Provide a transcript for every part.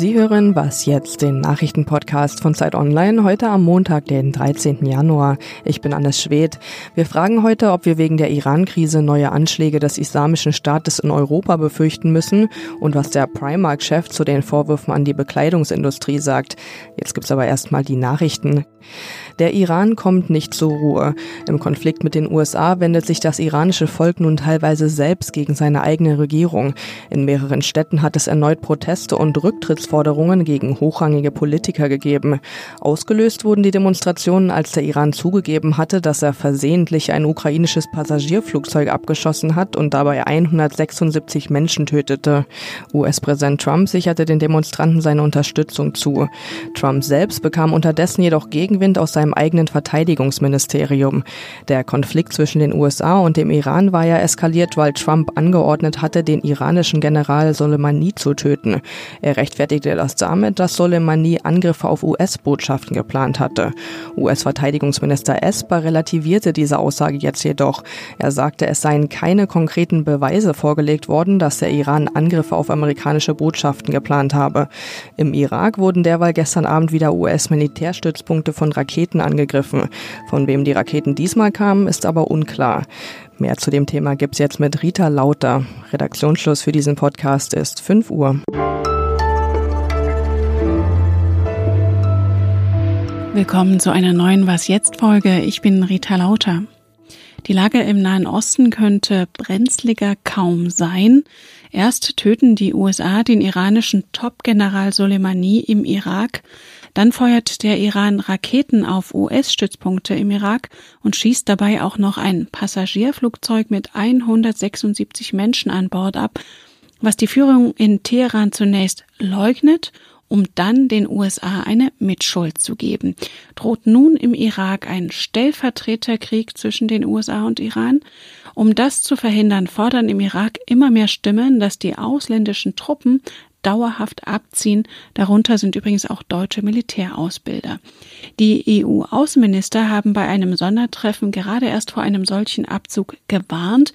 Sie hören Was jetzt, den Nachrichtenpodcast von Zeit Online, heute am Montag, den 13. Januar. Ich bin Annes Schwedt. Wir fragen heute, ob wir wegen der Iran-Krise neue Anschläge des Islamischen Staates in Europa befürchten müssen und was der Primark-Chef zu den Vorwürfen an die Bekleidungsindustrie sagt. Jetzt gibt's aber erstmal die Nachrichten. Der Iran kommt nicht zur Ruhe. Im Konflikt mit den USA wendet sich das iranische Volk nun teilweise selbst gegen seine eigene Regierung. In mehreren Städten hat es erneut Proteste und Rücktrittsforderungen gegen hochrangige Politiker gegeben. Ausgelöst wurden die Demonstrationen, als der Iran zugegeben hatte, dass er versehentlich ein ukrainisches Passagierflugzeug abgeschossen hat und dabei 176 Menschen tötete. US-Präsident Trump sicherte den Demonstranten seine Unterstützung zu. Trump selbst bekam unterdessen jedoch Gegenwind aus seinem eigenen Verteidigungsministerium. Der Konflikt zwischen den USA und dem Iran war ja eskaliert, weil Trump angeordnet hatte, den iranischen General Soleimani zu töten. Er rechtfertigte das damit, dass Soleimani Angriffe auf US-Botschaften geplant hatte. US-Verteidigungsminister Esper relativierte diese Aussage jetzt jedoch. Er sagte, es seien keine konkreten Beweise vorgelegt worden, dass der Iran Angriffe auf amerikanische Botschaften geplant habe. Im Irak wurden derweil gestern Abend wieder US-Militärstützpunkte von Raketen angegriffen. Von wem die Raketen diesmal kamen, ist aber unklar. Mehr zu dem Thema gibt's jetzt mit Rita Lauter. Redaktionsschluss für diesen Podcast ist 5 Uhr. Willkommen zu einer neuen Was jetzt Folge. Ich bin Rita Lauter. Die Lage im Nahen Osten könnte brenzliger kaum sein. Erst töten die USA den iranischen Top-General Soleimani im Irak, dann feuert der Iran Raketen auf US-Stützpunkte im Irak und schießt dabei auch noch ein Passagierflugzeug mit 176 Menschen an Bord ab, was die Führung in Teheran zunächst leugnet um dann den USA eine Mitschuld zu geben. Droht nun im Irak ein Stellvertreterkrieg zwischen den USA und Iran? Um das zu verhindern, fordern im Irak immer mehr Stimmen, dass die ausländischen Truppen dauerhaft abziehen. Darunter sind übrigens auch deutsche Militärausbilder. Die EU-Außenminister haben bei einem Sondertreffen gerade erst vor einem solchen Abzug gewarnt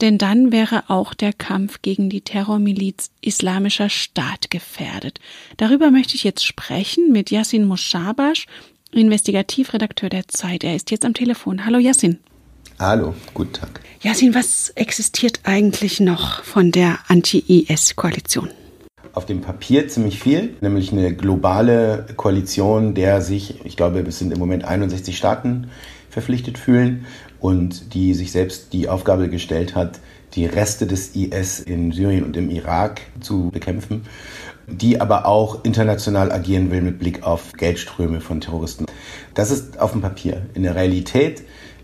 denn dann wäre auch der Kampf gegen die Terrormiliz Islamischer Staat gefährdet. Darüber möchte ich jetzt sprechen mit Yassin Moshabash, Investigativredakteur der Zeit. Er ist jetzt am Telefon. Hallo Yassin. Hallo, guten Tag. Yassin, was existiert eigentlich noch von der Anti-IS-Koalition? Auf dem Papier ziemlich viel, nämlich eine globale Koalition, der sich, ich glaube, es sind im Moment 61 Staaten verpflichtet fühlen und die sich selbst die Aufgabe gestellt hat, die Reste des IS in Syrien und im Irak zu bekämpfen, die aber auch international agieren will mit Blick auf Geldströme von Terroristen. Das ist auf dem Papier. In der Realität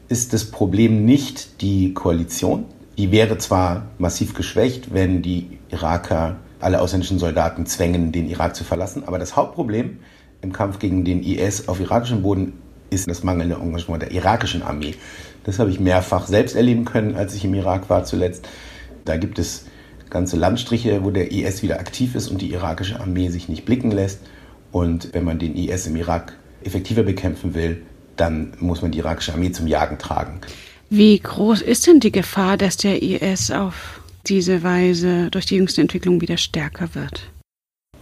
ist das Problem nicht die Koalition. Die wäre zwar massiv geschwächt, wenn die Iraker alle ausländischen Soldaten zwängen, den Irak zu verlassen, aber das Hauptproblem im Kampf gegen den IS auf irakischem Boden ist das mangelnde Engagement der irakischen Armee. Das habe ich mehrfach selbst erleben können, als ich im Irak war zuletzt. Da gibt es ganze Landstriche, wo der IS wieder aktiv ist und die irakische Armee sich nicht blicken lässt. Und wenn man den IS im Irak effektiver bekämpfen will, dann muss man die irakische Armee zum Jagen tragen. Wie groß ist denn die Gefahr, dass der IS auf diese Weise durch die jüngste Entwicklung wieder stärker wird?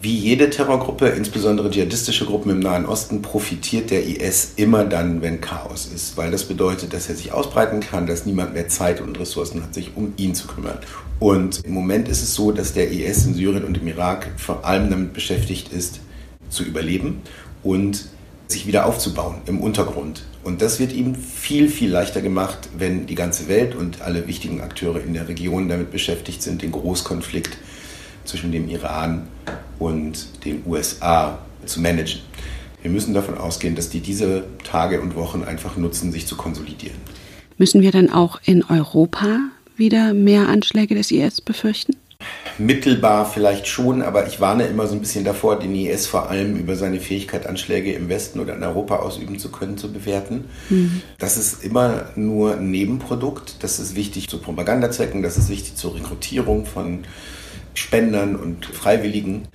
Wie jede Terrorgruppe, insbesondere dschihadistische Gruppen im Nahen Osten, profitiert der IS immer dann, wenn Chaos ist, weil das bedeutet, dass er sich ausbreiten kann, dass niemand mehr Zeit und Ressourcen hat, sich um ihn zu kümmern. Und im Moment ist es so, dass der IS in Syrien und im Irak vor allem damit beschäftigt ist, zu überleben und sich wieder aufzubauen im Untergrund. Und das wird ihm viel, viel leichter gemacht, wenn die ganze Welt und alle wichtigen Akteure in der Region damit beschäftigt sind, den Großkonflikt zwischen dem Iran und den USA zu managen. Wir müssen davon ausgehen, dass die diese Tage und Wochen einfach nutzen, sich zu konsolidieren. Müssen wir dann auch in Europa wieder mehr Anschläge des IS befürchten? Mittelbar vielleicht schon, aber ich warne immer so ein bisschen davor, den IS vor allem über seine Fähigkeit, Anschläge im Westen oder in Europa ausüben zu können, zu bewerten. Mhm. Das ist immer nur ein Nebenprodukt. Das ist wichtig zu Propagandazwecken, das ist wichtig zur Rekrutierung von Spendern und Freiwilligen.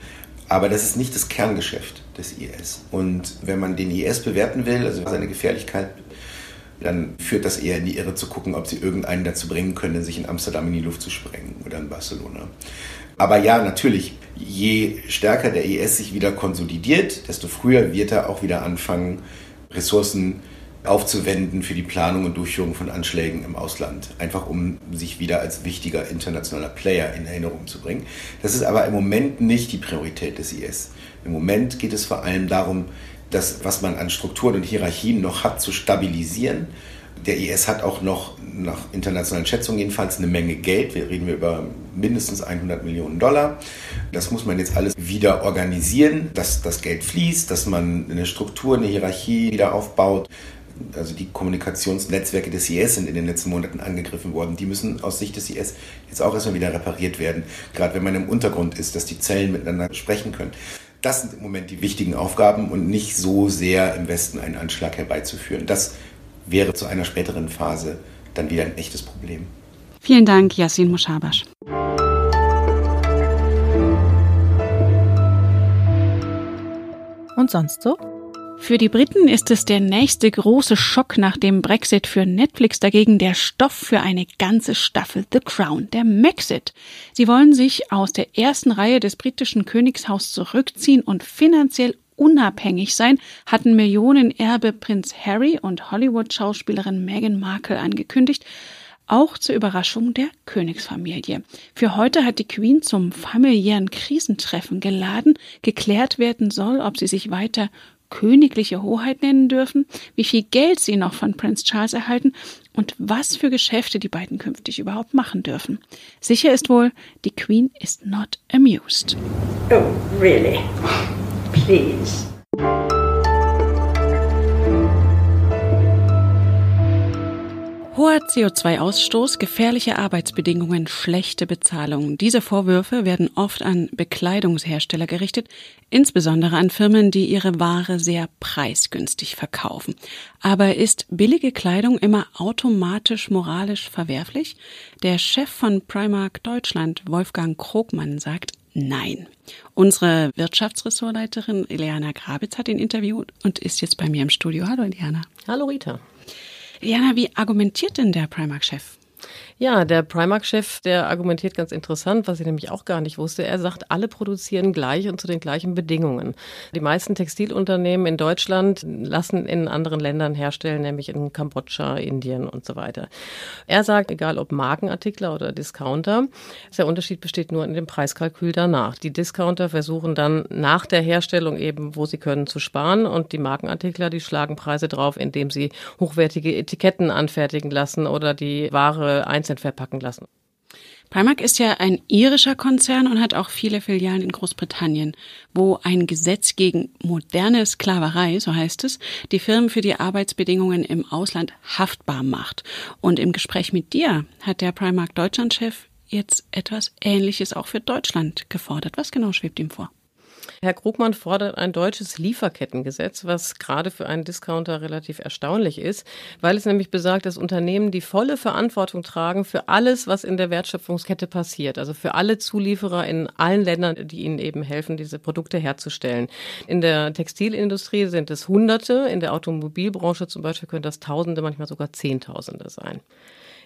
Aber das ist nicht das Kerngeschäft des IS. Und wenn man den IS bewerten will, also seine Gefährlichkeit, dann führt das eher in die Irre zu gucken, ob sie irgendeinen dazu bringen können, sich in Amsterdam in die Luft zu sprengen oder in Barcelona. Aber ja, natürlich, je stärker der IS sich wieder konsolidiert, desto früher wird er auch wieder anfangen, Ressourcen aufzuwenden für die Planung und Durchführung von Anschlägen im Ausland. Einfach um sich wieder als wichtiger internationaler Player in Erinnerung zu bringen. Das ist aber im Moment nicht die Priorität des IS. Im Moment geht es vor allem darum, das, was man an Strukturen und Hierarchien noch hat, zu stabilisieren. Der IS hat auch noch, nach internationalen Schätzungen jedenfalls, eine Menge Geld. Wir reden über mindestens 100 Millionen Dollar. Das muss man jetzt alles wieder organisieren, dass das Geld fließt, dass man eine Struktur, eine Hierarchie wieder aufbaut. Also die Kommunikationsnetzwerke des IS sind in den letzten Monaten angegriffen worden. Die müssen aus Sicht des IS jetzt auch erstmal wieder repariert werden. Gerade wenn man im Untergrund ist, dass die Zellen miteinander sprechen können. Das sind im Moment die wichtigen Aufgaben und nicht so sehr im Westen einen Anschlag herbeizuführen. Das wäre zu einer späteren Phase dann wieder ein echtes Problem. Vielen Dank, Yassin Mushabash. Und sonst so? Für die Briten ist es der nächste große Schock nach dem Brexit, für Netflix dagegen der Stoff für eine ganze Staffel The Crown, der Maxit. Sie wollen sich aus der ersten Reihe des britischen Königshaus zurückziehen und finanziell unabhängig sein, hatten Millionenerbe Prinz Harry und Hollywood-Schauspielerin Meghan Markle angekündigt, auch zur Überraschung der Königsfamilie. Für heute hat die Queen zum familiären Krisentreffen geladen. Geklärt werden soll, ob sie sich weiter königliche Hoheit nennen dürfen, wie viel Geld sie noch von Prinz Charles erhalten und was für Geschäfte die beiden künftig überhaupt machen dürfen. Sicher ist wohl, die Queen is not amused. Oh, really? Please. Hoher CO2-Ausstoß, gefährliche Arbeitsbedingungen, schlechte Bezahlung. Diese Vorwürfe werden oft an Bekleidungshersteller gerichtet, insbesondere an Firmen, die ihre Ware sehr preisgünstig verkaufen. Aber ist billige Kleidung immer automatisch moralisch verwerflich? Der Chef von Primark Deutschland, Wolfgang Krogmann, sagt Nein. Unsere Wirtschaftsressortleiterin Ileana Grabitz hat ihn interviewt und ist jetzt bei mir im Studio. Hallo Ileana. Hallo Rita. Jana, wie argumentiert denn der Primark-Chef? Ja, der Primark-Chef, der argumentiert ganz interessant, was ich nämlich auch gar nicht wusste. Er sagt, alle produzieren gleich und zu den gleichen Bedingungen. Die meisten Textilunternehmen in Deutschland lassen in anderen Ländern herstellen, nämlich in Kambodscha, Indien und so weiter. Er sagt, egal ob Markenartikler oder Discounter, der Unterschied besteht nur in dem Preiskalkül danach. Die Discounter versuchen dann nach der Herstellung eben, wo sie können, zu sparen und die Markenartikler, die schlagen Preise drauf, indem sie hochwertige Etiketten anfertigen lassen oder die Ware einzeln verpacken lassen. Primark ist ja ein irischer Konzern und hat auch viele Filialen in Großbritannien, wo ein Gesetz gegen moderne Sklaverei, so heißt es, die Firmen für die Arbeitsbedingungen im Ausland haftbar macht. Und im Gespräch mit dir hat der Primark Deutschland-Chef jetzt etwas Ähnliches auch für Deutschland gefordert. Was genau schwebt ihm vor? Herr Krugmann fordert ein deutsches Lieferkettengesetz, was gerade für einen Discounter relativ erstaunlich ist, weil es nämlich besagt, dass Unternehmen die volle Verantwortung tragen für alles, was in der Wertschöpfungskette passiert. Also für alle Zulieferer in allen Ländern, die ihnen eben helfen, diese Produkte herzustellen. In der Textilindustrie sind es Hunderte, in der Automobilbranche zum Beispiel können das Tausende, manchmal sogar Zehntausende sein.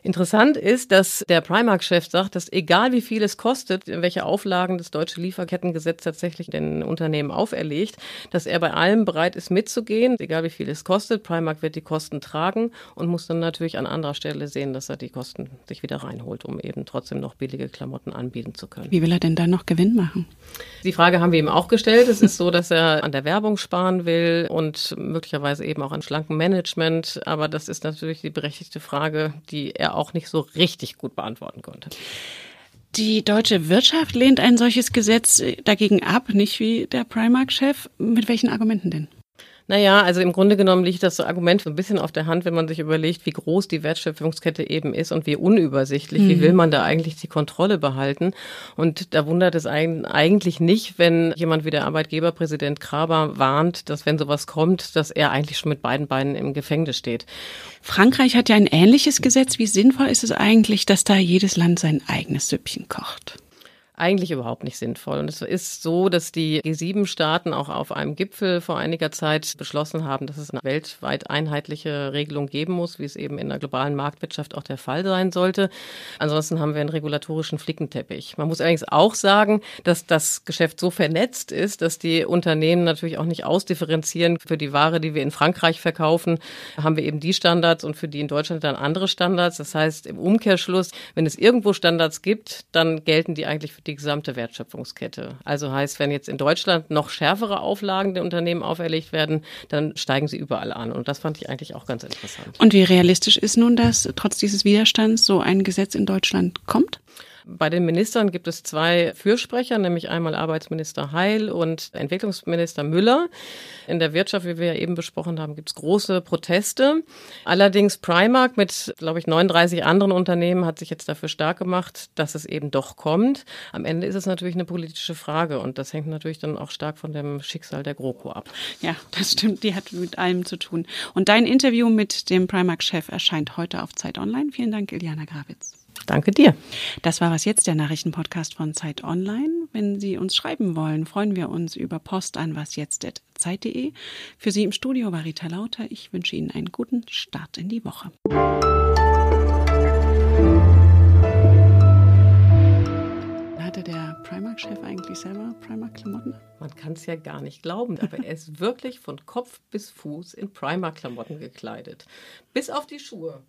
Interessant ist, dass der Primark-Chef sagt, dass egal wie viel es kostet, welche Auflagen das deutsche Lieferkettengesetz tatsächlich den Unternehmen auferlegt, dass er bei allem bereit ist mitzugehen, egal wie viel es kostet. Primark wird die Kosten tragen und muss dann natürlich an anderer Stelle sehen, dass er die Kosten sich wieder reinholt, um eben trotzdem noch billige Klamotten anbieten zu können. Wie will er denn da noch Gewinn machen? Die Frage haben wir ihm auch gestellt. Es ist so, dass er an der Werbung sparen will und möglicherweise eben auch an schlankem Management. Aber das ist natürlich die berechtigte Frage, die er auch nicht so richtig gut beantworten konnte. Die deutsche Wirtschaft lehnt ein solches Gesetz dagegen ab, nicht wie der Primark-Chef. Mit welchen Argumenten denn? Naja, also im Grunde genommen liegt das Argument so ein bisschen auf der Hand, wenn man sich überlegt, wie groß die Wertschöpfungskette eben ist und wie unübersichtlich. Mhm. Wie will man da eigentlich die Kontrolle behalten? Und da wundert es eigentlich nicht, wenn jemand wie der Arbeitgeberpräsident Kraber warnt, dass wenn sowas kommt, dass er eigentlich schon mit beiden Beinen im Gefängnis steht. Frankreich hat ja ein ähnliches Gesetz. Wie sinnvoll ist es eigentlich, dass da jedes Land sein eigenes Süppchen kocht? Eigentlich überhaupt nicht sinnvoll. Und es ist so, dass die G7-Staaten auch auf einem Gipfel vor einiger Zeit beschlossen haben, dass es eine weltweit einheitliche Regelung geben muss, wie es eben in der globalen Marktwirtschaft auch der Fall sein sollte. Ansonsten haben wir einen regulatorischen Flickenteppich. Man muss allerdings auch sagen, dass das Geschäft so vernetzt ist, dass die Unternehmen natürlich auch nicht ausdifferenzieren. Für die Ware, die wir in Frankreich verkaufen, haben wir eben die Standards und für die in Deutschland dann andere Standards. Das heißt, im Umkehrschluss, wenn es irgendwo Standards gibt, dann gelten die eigentlich für die gesamte Wertschöpfungskette. Also heißt, wenn jetzt in Deutschland noch schärfere Auflagen den Unternehmen auferlegt werden, dann steigen sie überall an. Und das fand ich eigentlich auch ganz interessant. Und wie realistisch ist nun, dass trotz dieses Widerstands so ein Gesetz in Deutschland kommt? Bei den Ministern gibt es zwei Fürsprecher, nämlich einmal Arbeitsminister Heil und Entwicklungsminister Müller. In der Wirtschaft, wie wir ja eben besprochen haben, gibt es große Proteste. Allerdings Primark mit, glaube ich, 39 anderen Unternehmen hat sich jetzt dafür stark gemacht, dass es eben doch kommt. Am Ende ist es natürlich eine politische Frage und das hängt natürlich dann auch stark von dem Schicksal der GroKo ab. Ja, das stimmt. Die hat mit allem zu tun. Und dein Interview mit dem Primark-Chef erscheint heute auf Zeit Online. Vielen Dank, Iliana Gravitz. Danke dir. Das war was jetzt der Nachrichtenpodcast von Zeit Online. Wenn Sie uns schreiben wollen, freuen wir uns über Post an wasjetzt.zeit.de. Für Sie im Studio war Rita Lauter. Ich wünsche Ihnen einen guten Start in die Woche. Hatte der Primark-Chef eigentlich selber Primark-Klamotten? Man kann es ja gar nicht glauben, aber er ist wirklich von Kopf bis Fuß in Primark-Klamotten gekleidet. Bis auf die Schuhe.